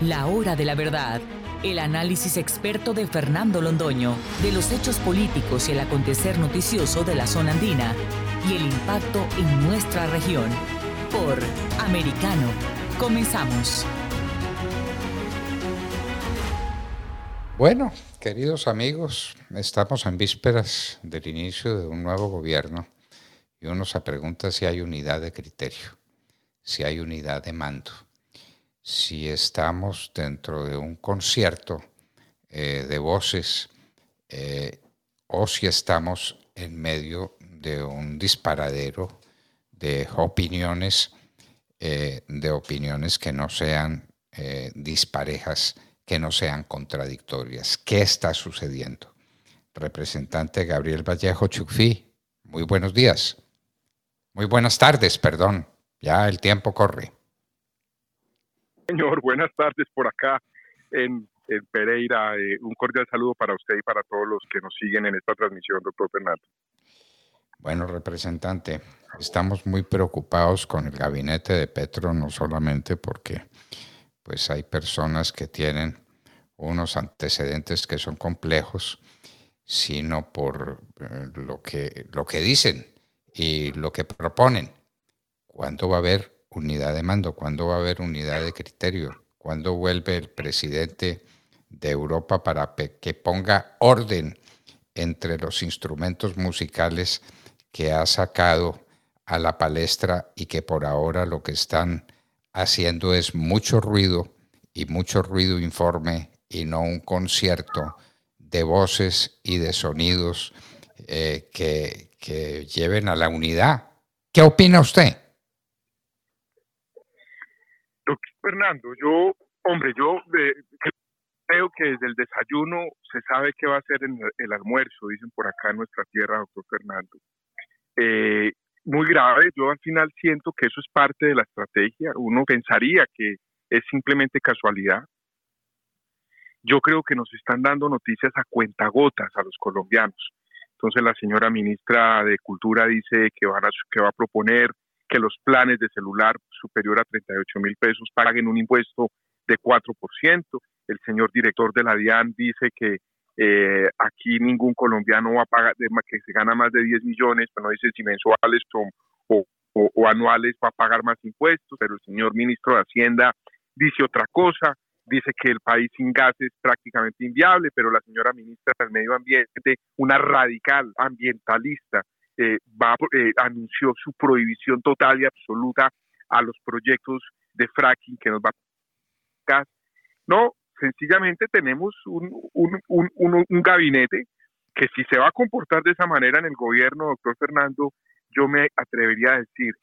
La hora de la verdad. El análisis experto de Fernando Londoño de los hechos políticos y el acontecer noticioso de la zona andina y el impacto en nuestra región. Por Americano. Comenzamos. Bueno, queridos amigos, estamos en vísperas del inicio de un nuevo gobierno y uno se pregunta si hay unidad de criterio, si hay unidad de mando, si estamos dentro de un concierto eh, de voces eh, o si estamos en medio de un disparadero de opiniones, eh, de opiniones que no sean disparejas que no sean contradictorias. ¿Qué está sucediendo? Representante Gabriel Vallejo Chucfi, muy buenos días. Muy buenas tardes, perdón. Ya el tiempo corre. Señor, buenas tardes por acá en, Pereira. Eh, un cordial saludo para usted y para todos los que nos siguen en esta transmisión, doctor Fernando. Bueno, representante, estamos muy preocupados con el gabinete de Petro, no solamente porque pues hay personas que tienen unos antecedentes que son complejos, sino por eh, lo que, lo que dicen y lo que proponen. ¿Cuándo va a haber unidad de mando? ¿Cuándo va a haber unidad de criterio? ¿Cuándo vuelve el presidente de Europa para que ponga orden entre los instrumentos musicales que ha sacado a la palestra y que por ahora lo que están haciendo es mucho ruido y mucho ruido informe y no un concierto de voces y de sonidos eh, que, que, lleven a la unidad. ¿Qué opina usted? Doctor Fernando, yo, hombre, yo eh, creo que desde el desayuno se sabe qué va a ser el, almuerzo, dicen por acá en nuestra tierra, doctor Fernando. Eh, muy grave. Yo al final siento que eso es parte de la estrategia. Uno pensaría que es simplemente casualidad. Yo creo que nos están dando noticias a cuentagotas a los colombianos. Entonces la señora ministra de Cultura dice que, van a, que va a proponer que los planes de celular superior a 38 mil pesos paguen un impuesto de 4%. El señor director de la DIAN dice que eh, aquí ningún colombiano va a pagar, que se gana más de 10 millones, pero no dice si mensuales o, o, anuales va a pagar más impuestos, pero el señor ministro de Hacienda dice otra cosa, dice que el país sin gas es prácticamente inviable, pero la señora ministra del Medio Ambiente, una radical ambientalista, eh, va, eh, anunció su prohibición total y absoluta a los proyectos de fracking que nos va a gas. No, sencillamente tenemos un, un, gabinete que si se va a comportar de esa manera en el gobierno, doctor Fernando, yo me atrevería a decir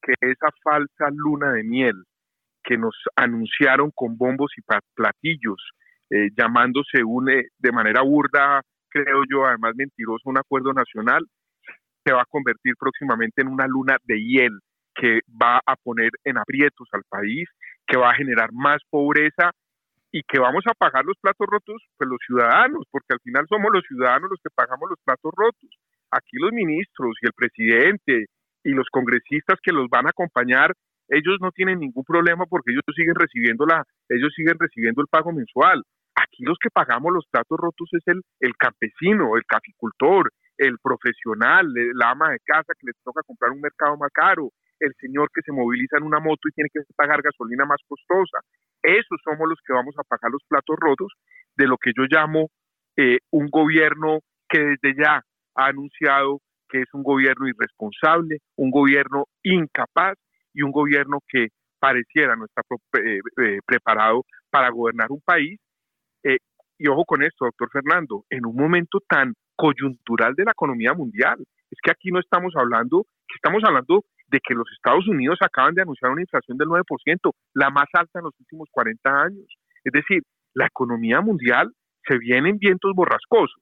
que esa falsa luna de miel que nos anunciaron con bombos y platillos, eh, llamándose un, eh, de manera burda, creo yo, además mentiroso, un acuerdo nacional, se va a convertir próximamente en una luna de hiel que va a poner en aprietos al país, que va a generar más pobreza y que vamos a pagar los platos rotos, pues los ciudadanos, porque al final somos los ciudadanos los que pagamos los platos rotos. Aquí los ministros y el presidente y los congresistas que los van a acompañar, ellos no tienen ningún problema porque ellos siguen recibiendo la, ellos siguen recibiendo el pago mensual. Aquí los que pagamos los platos rotos es el, el campesino, el caficultor, el profesional, la ama de casa que le toca comprar un mercado más caro, el señor que se moviliza en una moto y tiene que pagar gasolina más costosa. Esos somos los que vamos a pagar los platos rotos de lo que yo llamo eh, un gobierno que desde ya ha anunciado que es un gobierno irresponsable, un gobierno incapaz y un gobierno que pareciera no está eh, eh, preparado para gobernar un país. y ojo con esto, doctor Fernando, en un momento tan coyuntural de la economía mundial. Es que aquí no estamos hablando, que estamos hablando de que los Estados Unidos acaban de anunciar una inflación del 9%, la más alta en los últimos 40 años. Es decir, la economía mundial se viene en vientos borrascosos.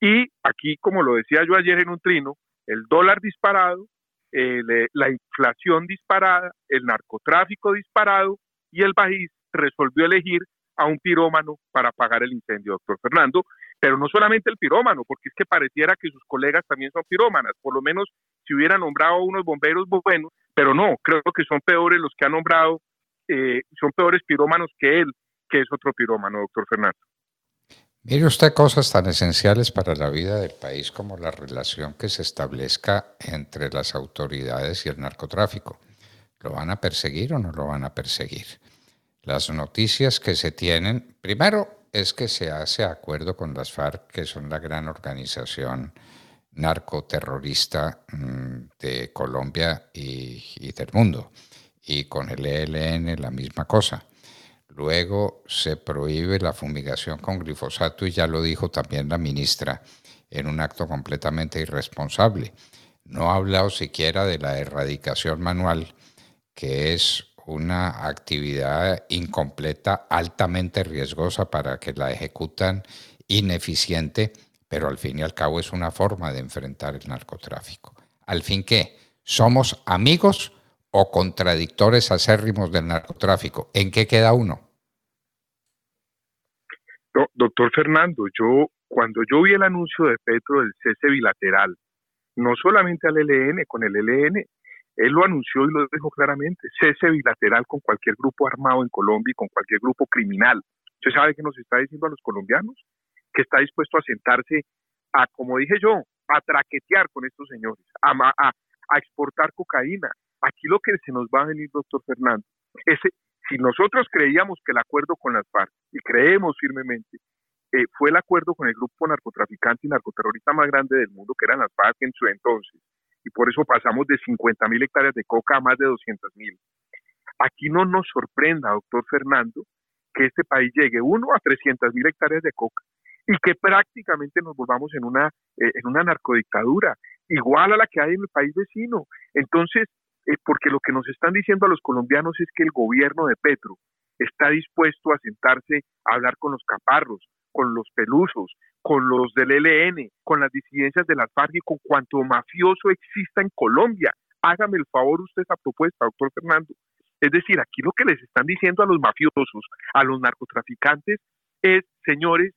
Y aquí, como lo decía yo ayer en un trino, el dólar disparado, eh, la inflación disparada, el narcotráfico disparado y el país resolvió elegir a un pirómano para apagar el incendio, doctor Fernando, pero no solamente el pirómano, porque es que pareciera que sus colegas también son pirómanas, por lo menos si hubiera nombrado unos bomberos buenos, pero no, creo que son peores los que ha nombrado, eh, son peores pirómanos que él, que es otro pirómano, doctor Fernando. Mire usted cosas tan esenciales para la vida del país como la relación que se establezca entre las autoridades y el narcotráfico. ¿Lo van a perseguir o no lo van a perseguir? Las noticias que se tienen, primero es que se hace acuerdo con las FARC, que son la gran organización narcoterrorista mm, de Colombia y, del mundo, y con el ELN la misma cosa. Luego se prohíbe la fumigación con glifosato y ya lo dijo también la ministra en un acto completamente irresponsable. No ha hablado siquiera de la erradicación manual, que es una actividad incompleta, altamente riesgosa para que la ejecutan, ineficiente, pero al fin y al cabo es una forma de enfrentar el narcotráfico. Al fin que, ¿somos amigos o contradictores acérrimos del narcotráfico? ¿En qué queda uno? doctor Fernando, yo cuando yo vi el anuncio de Petro del cese bilateral, no solamente al ELN, con el ELN, él lo anunció y lo dijo claramente, cese bilateral con cualquier grupo armado en Colombia y con cualquier grupo criminal. ¿Usted sabe qué nos está diciendo a los colombianos? Que está dispuesto a sentarse a, como dije yo, a traquetear con estos señores, a, exportar cocaína. Aquí lo que se nos va a venir, doctor Fernando, es si nosotros creíamos que el acuerdo con las FARC, y creemos firmemente, eh, fue el acuerdo con el grupo narcotraficante y narcoterrorista más grande del mundo, que eran las FARC en su entonces, y por eso pasamos de 50 mil hectáreas de coca a más de 200 mil. Aquí no nos sorprenda, doctor Fernando, que este país llegue uno a 300 mil hectáreas de coca y que prácticamente nos volvamos en una, eh, en una narcodictadura, igual a la que hay en el país vecino. Entonces, eh, porque lo que nos están diciendo a los colombianos es que el gobierno de Petro está dispuesto a sentarse a hablar con los caparros, con los pelusos, con los del ELN, con las disidencias de las FARC y con cuanto mafioso exista en Colombia. Hágame el favor usted esa propuesta, doctor Fernando. Es decir, aquí lo que les están diciendo a los mafiosos, a los narcotraficantes, es, señores,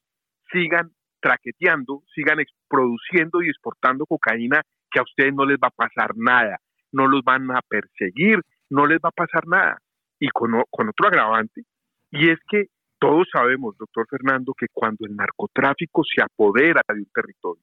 sigan traqueteando, sigan produciendo y exportando cocaína, que a ustedes no les va a pasar nada no los van a perseguir, no les va a pasar nada. Y con, otro agravante, y es que todos sabemos, doctor Fernando, que cuando el narcotráfico se apodera de un territorio,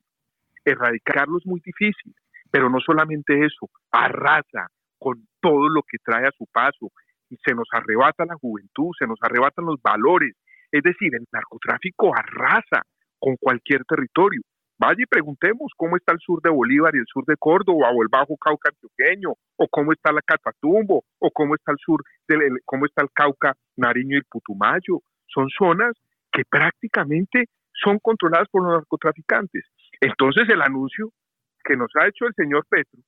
erradicarlo es muy difícil, pero no solamente eso, arrasa con todo lo que trae a su paso, y se nos arrebata la juventud, se nos arrebatan los valores, es decir, el narcotráfico arrasa con cualquier territorio. Vaya y preguntemos cómo está el sur de Bolívar y el sur de Córdoba, o el Bajo Cauca antioqueño, o cómo está la Catatumbo, o cómo está el sur, del, cómo está el Cauca, Nariño y el Putumayo. Son zonas que prácticamente son controladas por los narcotraficantes. Entonces el anuncio que nos ha hecho el señor Petro,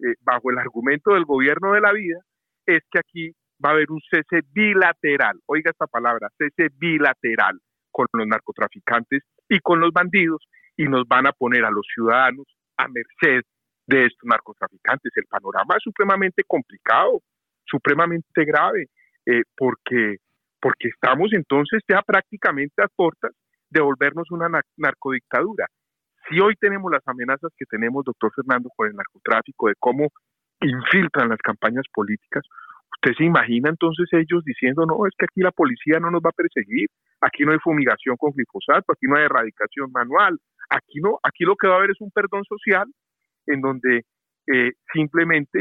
eh, bajo el argumento del gobierno de la vida, es que aquí va a haber un cese bilateral, oiga esta palabra, cese bilateral con los narcotraficantes y con los bandidos, y nos van a poner a los ciudadanos a merced de estos narcotraficantes. El panorama es supremamente complicado, supremamente grave, eh, porque, porque estamos entonces ya prácticamente a puertas de volvernos una narcodictadura. Si hoy tenemos las amenazas que tenemos, doctor Fernando, con el narcotráfico, de cómo infiltran las campañas políticas, ¿usted se imagina entonces ellos diciendo, no, es que aquí la policía no nos va a perseguir, aquí no hay fumigación con glifosato, aquí no hay erradicación manual, Aquí no, aquí lo que va a haber es un perdón social en donde eh, simplemente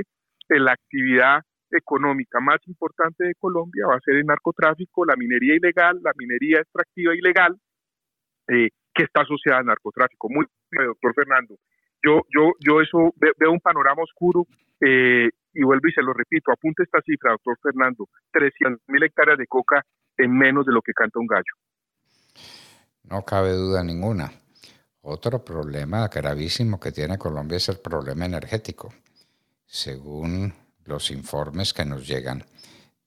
eh, la actividad económica más importante de Colombia va a ser el narcotráfico, la minería ilegal, la minería extractiva ilegal, eh, que está asociada al narcotráfico. Muy bien, doctor Fernando. Yo, yo, yo eso veo un panorama oscuro y vuelvo y se lo repito, apunte esta cifra, doctor Fernando, 300 mil hectáreas de coca en menos de lo que canta un gallo. No cabe duda ninguna. Otro problema gravísimo que tiene Colombia es el problema energético. Según los informes que nos llegan.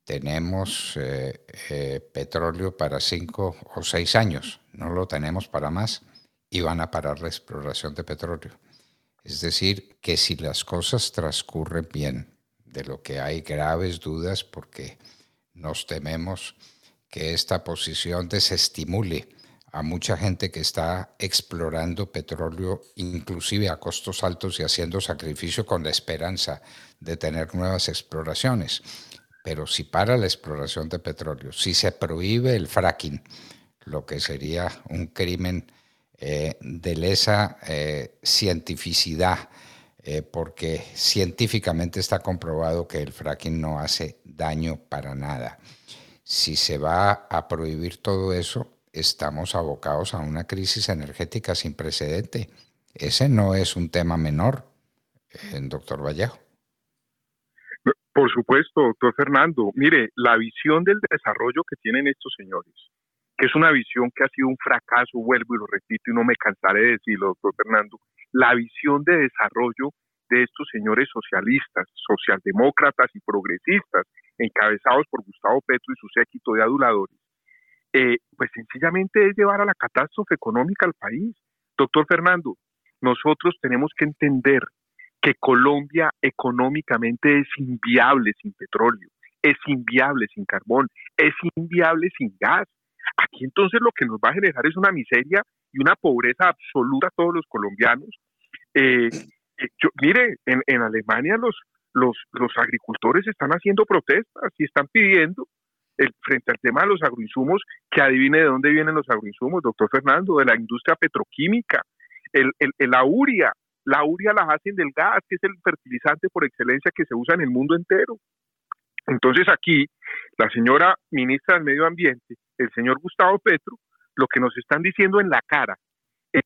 Tenemos eh, eh, petróleo para cinco o seis años, no lo tenemos para más y van a parar la exploración de petróleo. Es decir, que si las cosas transcurren bien, de lo que hay graves dudas porque nos tememos que esta posición desestimule a mucha gente que está explorando petróleo, inclusive a costos altos y haciendo sacrificio con la esperanza de tener nuevas exploraciones. Pero si para la exploración de petróleo, si se prohíbe el fracking, lo que sería un crimen eh, de lesa eh, cientificidad, eh, porque científicamente está comprobado que el fracking no hace daño para nada. Si se va a prohibir todo eso, estamos abocados a una crisis energética sin precedente. Ese no es un tema menor, eh, doctor Vallejo. Por supuesto, doctor Fernando. Mire, la visión del desarrollo que tienen estos señores, que es una visión que ha sido un fracaso, vuelvo y lo repito y no me cansaré de decirlo, doctor Fernando, la visión de desarrollo de estos señores socialistas, socialdemócratas y progresistas, encabezados por Gustavo Petro y su séquito de aduladores, eh, pues sencillamente es llevar a la catástrofe económica al país. Doctor Fernando, nosotros tenemos que entender que Colombia económicamente es inviable sin petróleo, es inviable sin carbón, es inviable sin gas. Aquí entonces lo que nos va a generar es una miseria y una pobreza absoluta a todos los colombianos. Eh, eh, mire, en, en Alemania los, los, los agricultores están haciendo protestas y están pidiendo frente al tema de los agroinsumos, que adivine de dónde vienen los agroinsumos, doctor Fernando, de la industria petroquímica, el, el, la uria la hacen del gas, que es el fertilizante por excelencia que se usa en el mundo entero. Entonces aquí, la señora ministra del Medio Ambiente, el señor Gustavo Petro, lo que nos están diciendo en la cara es,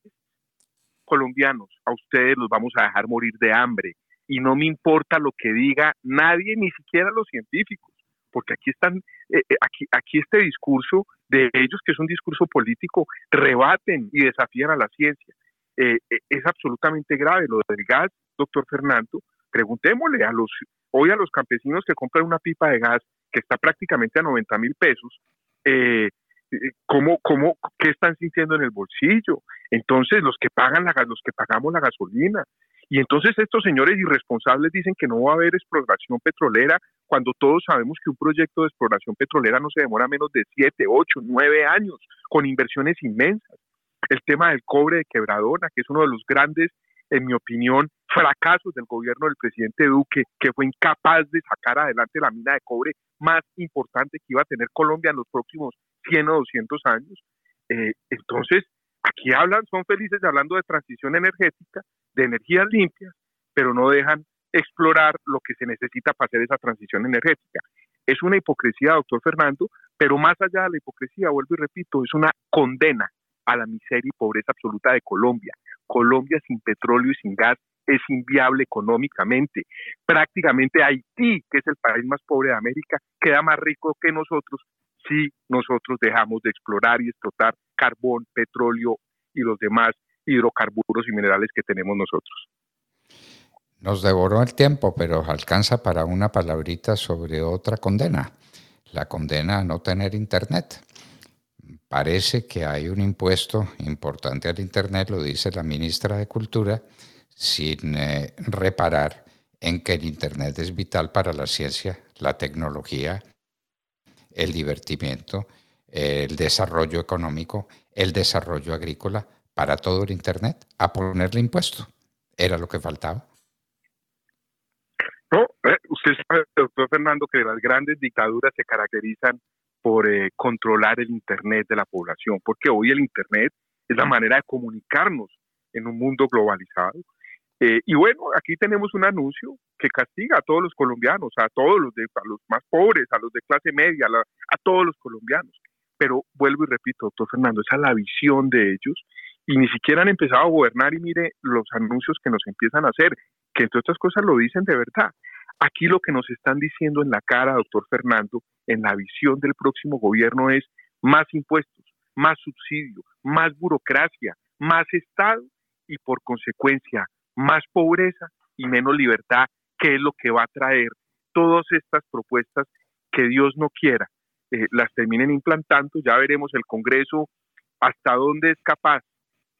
colombianos, a ustedes los vamos a dejar morir de hambre y no me importa lo que diga nadie, ni siquiera los científicos porque aquí están, eh, eh, aquí, aquí este discurso de ellos, que es un discurso político, rebaten y desafían a la ciencia. Eh, es absolutamente grave lo del gas, doctor Fernando. Preguntémosle a los, hoy a los campesinos que compran una pipa de gas que está prácticamente a 90 mil pesos, ¿cómo, cómo, qué están sintiendo en el bolsillo. Entonces, los que pagan la, los que pagamos la gasolina, y entonces estos señores irresponsables dicen que no va a haber exploración petrolera cuando todos sabemos que un proyecto de exploración petrolera no se demora menos de 7, 8, 9 años, con inversiones inmensas. El tema del cobre de quebradona, que es uno de los grandes, en mi opinión, fracasos del gobierno del presidente Duque, que fue incapaz de sacar adelante la mina de cobre más importante que iba a tener Colombia en los próximos 100 o 200 años. Eh, entonces, aquí hablan, son felices hablando de transición energética, de energías limpias, pero no dejan explorar lo que se necesita para hacer esa transición energética. Es una hipocresía, doctor Fernando, pero más allá de la hipocresía, vuelvo y repito, es una condena a la miseria y pobreza absoluta de Colombia. Colombia sin petróleo y sin gas es inviable económicamente. Prácticamente Haití, que es el país más pobre de América, queda más rico que nosotros si nosotros dejamos de explorar y explotar carbón, petróleo y los demás hidrocarburos y minerales que tenemos nosotros. Nos devoró el tiempo, pero alcanza para una palabrita sobre otra condena, la condena a no tener Internet. Parece que hay un impuesto importante al Internet, lo dice la ministra de Cultura, sin eh, reparar en que el Internet es vital para la ciencia, la tecnología, el divertimiento, el desarrollo económico, el desarrollo agrícola, para todo el Internet a ponerle impuesto. Era lo que faltaba. No, eh, usted sabe, doctor Fernando, que las grandes dictaduras se caracterizan por eh, controlar el Internet de la población, porque hoy el Internet es la manera de comunicarnos en un mundo globalizado. Eh, y bueno, aquí tenemos un anuncio que castiga a todos los colombianos, a todos los, de, a los más pobres, a los de clase media, a todos los colombianos. Pero vuelvo y repito, doctor Fernando, esa es la visión de ellos y ni siquiera han empezado a gobernar y mire los anuncios que nos empiezan a hacer, que entre otras cosas lo dicen de verdad. Aquí lo que nos están diciendo en la cara, doctor Fernando, en la visión del próximo gobierno es más impuestos, más subsidio, más burocracia, más Estado y por consecuencia más pobreza y menos libertad, que es lo que va a traer todas estas propuestas que Dios no quiera eh, las terminen implantando. Ya veremos el Congreso hasta dónde es capaz.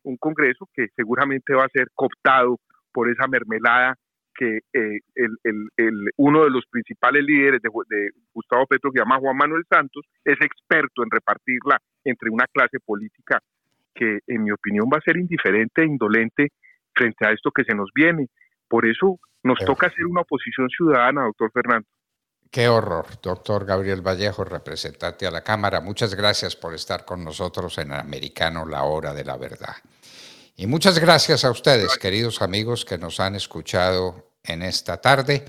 Un Congreso que seguramente va a ser cooptado por esa mermelada que eh, el, uno de los principales líderes de, de, Gustavo Petro, que se llama Juan Manuel Santos, es experto en repartirla entre una clase política que, en mi opinión, va a ser indiferente e indolente frente a esto que se nos viene. Por eso nos toca hacer una oposición ciudadana, doctor Fernando. Qué horror, doctor Gabriel Vallejo, representante a la Cámara. Muchas gracias por estar con nosotros en Americano, la hora de la verdad. Y muchas gracias a ustedes, queridos amigos, que nos han escuchado en esta tarde.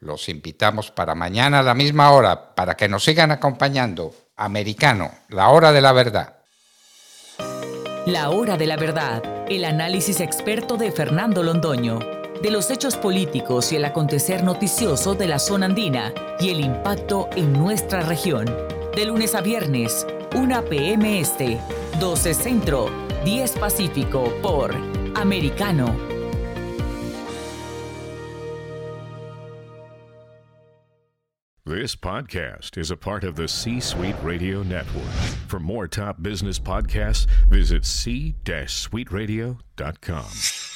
Los invitamos para mañana a la misma hora para que nos sigan acompañando. Americano, la hora de la verdad. La hora de la verdad, el análisis experto de Fernando Londoño, de los hechos políticos y el acontecer noticioso de la zona andina y el impacto en nuestra región. De lunes a viernes, 1 p.m. Este, 12 Centro 10 Pacífico por Americano. This podcast is a part of the C Suite Radio Network. For more top business podcasts, visit c-suiteradio.com.